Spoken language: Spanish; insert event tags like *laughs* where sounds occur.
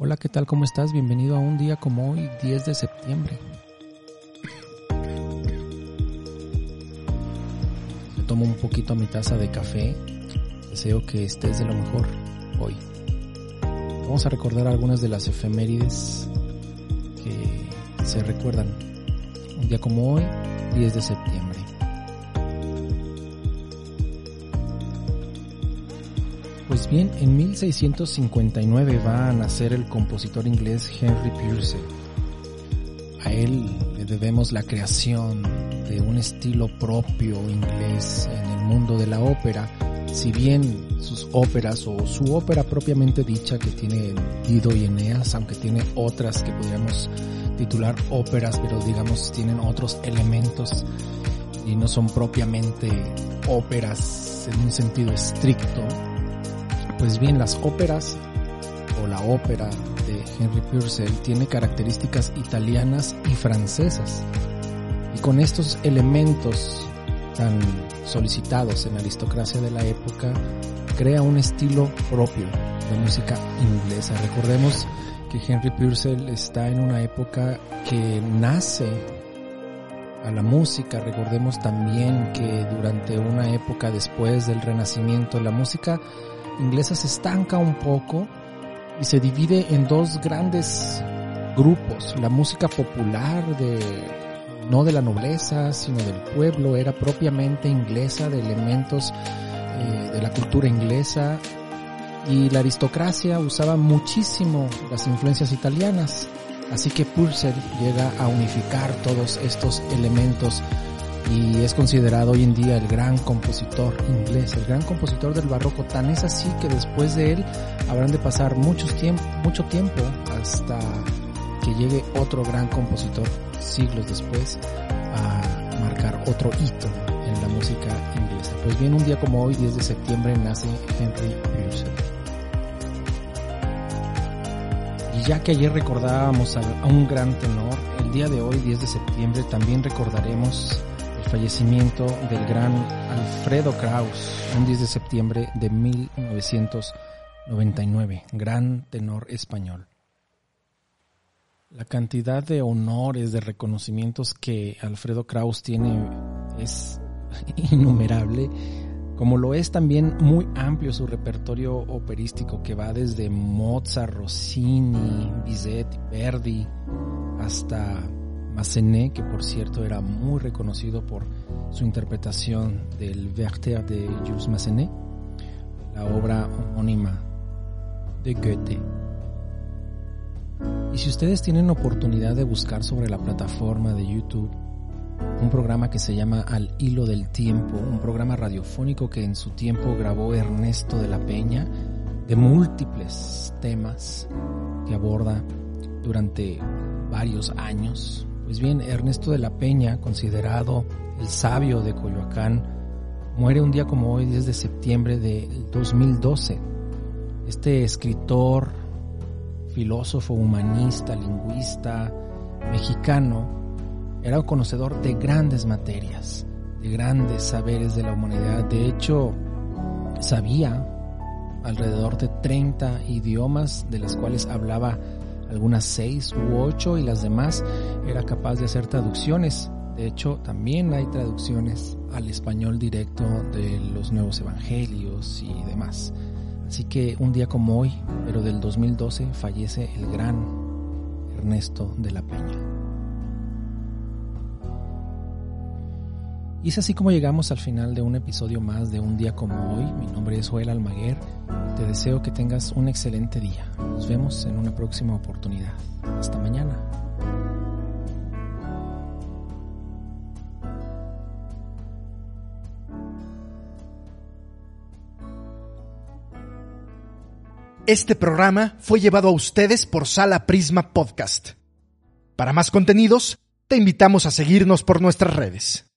Hola, ¿qué tal? ¿Cómo estás? Bienvenido a un día como hoy, 10 de septiembre. Tomo un poquito mi taza de café. Deseo que estés de lo mejor hoy. Vamos a recordar algunas de las efemérides que se recuerdan. Un día como hoy, 10 de septiembre. Bien, en 1659 va a nacer el compositor inglés Henry Purcell. A él le debemos la creación de un estilo propio inglés en el mundo de la ópera, si bien sus óperas o su ópera propiamente dicha que tiene Dido y Eneas, aunque tiene otras que podríamos titular óperas, pero digamos tienen otros elementos y no son propiamente óperas en un sentido estricto, pues bien, las óperas o la ópera de Henry Purcell tiene características italianas y francesas. Y con estos elementos tan solicitados en la aristocracia de la época, crea un estilo propio de música inglesa. Recordemos que Henry Purcell está en una época que nace a la música. Recordemos también que durante una época después del Renacimiento, la música inglesa se estanca un poco y se divide en dos grandes grupos. La música popular de no de la nobleza, sino del pueblo, era propiamente inglesa, de elementos eh, de la cultura inglesa, y la aristocracia usaba muchísimo las influencias italianas. Así que Purcell llega a unificar todos estos elementos y es considerado hoy en día el gran compositor inglés, el gran compositor del barroco. Tan es así que después de él habrán de pasar muchos tiempo, mucho tiempo hasta que llegue otro gran compositor siglos después a marcar otro hito en la música inglesa. Pues bien, un día como hoy, 10 de septiembre, nace Henry Purcell. Y ya que ayer recordábamos a un gran tenor, el día de hoy, 10 de septiembre, también recordaremos fallecimiento del gran Alfredo Kraus, un 10 de septiembre de 1999, gran tenor español. La cantidad de honores, de reconocimientos que Alfredo Kraus tiene es *laughs* innumerable, como lo es también muy amplio su repertorio operístico que va desde Mozart, Rossini, Bizet, Verdi, hasta Massenet, que por cierto era muy reconocido por su interpretación del Werther de Jules Massenet, la obra homónima de Goethe. Y si ustedes tienen oportunidad de buscar sobre la plataforma de YouTube un programa que se llama Al Hilo del Tiempo, un programa radiofónico que en su tiempo grabó Ernesto de la Peña, de múltiples temas que aborda durante varios años, pues bien, Ernesto de la Peña, considerado el sabio de Coyoacán, muere un día como hoy, 10 de septiembre de 2012. Este escritor, filósofo, humanista, lingüista, mexicano, era un conocedor de grandes materias, de grandes saberes de la humanidad. De hecho, sabía alrededor de 30 idiomas de las cuales hablaba algunas seis u ocho y las demás era capaz de hacer traducciones. De hecho, también hay traducciones al español directo de los nuevos evangelios y demás. Así que un día como hoy, pero del 2012, fallece el gran Ernesto de la Peña. Y es así como llegamos al final de un episodio más de Un día como hoy. Mi nombre es Joel Almaguer. Te deseo que tengas un excelente día. Nos vemos en una próxima oportunidad. Hasta mañana. Este programa fue llevado a ustedes por Sala Prisma Podcast. Para más contenidos, te invitamos a seguirnos por nuestras redes.